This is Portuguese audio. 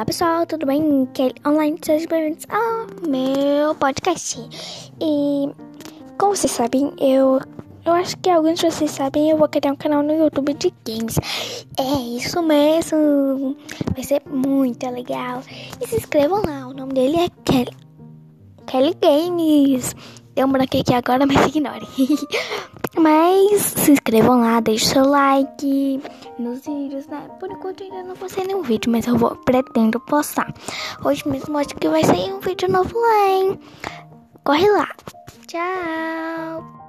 Olá pessoal, tudo bem? Kelly Online, sejam bem-vindos ao meu podcast. E como vocês sabem, eu eu acho que alguns de vocês sabem, eu vou criar um canal no YouTube de games. É isso mesmo. Vai ser muito legal. E se inscrevam lá, o nome dele é Kelly, Kelly Games. Um branco aqui agora, mas ignore. mas se inscrevam lá, deixe seu like nos vídeos, né? Por enquanto ainda não postei nenhum vídeo, mas eu vou, pretendo postar. Hoje mesmo acho que vai sair um vídeo novo lá, hein? Corre lá. Tchau.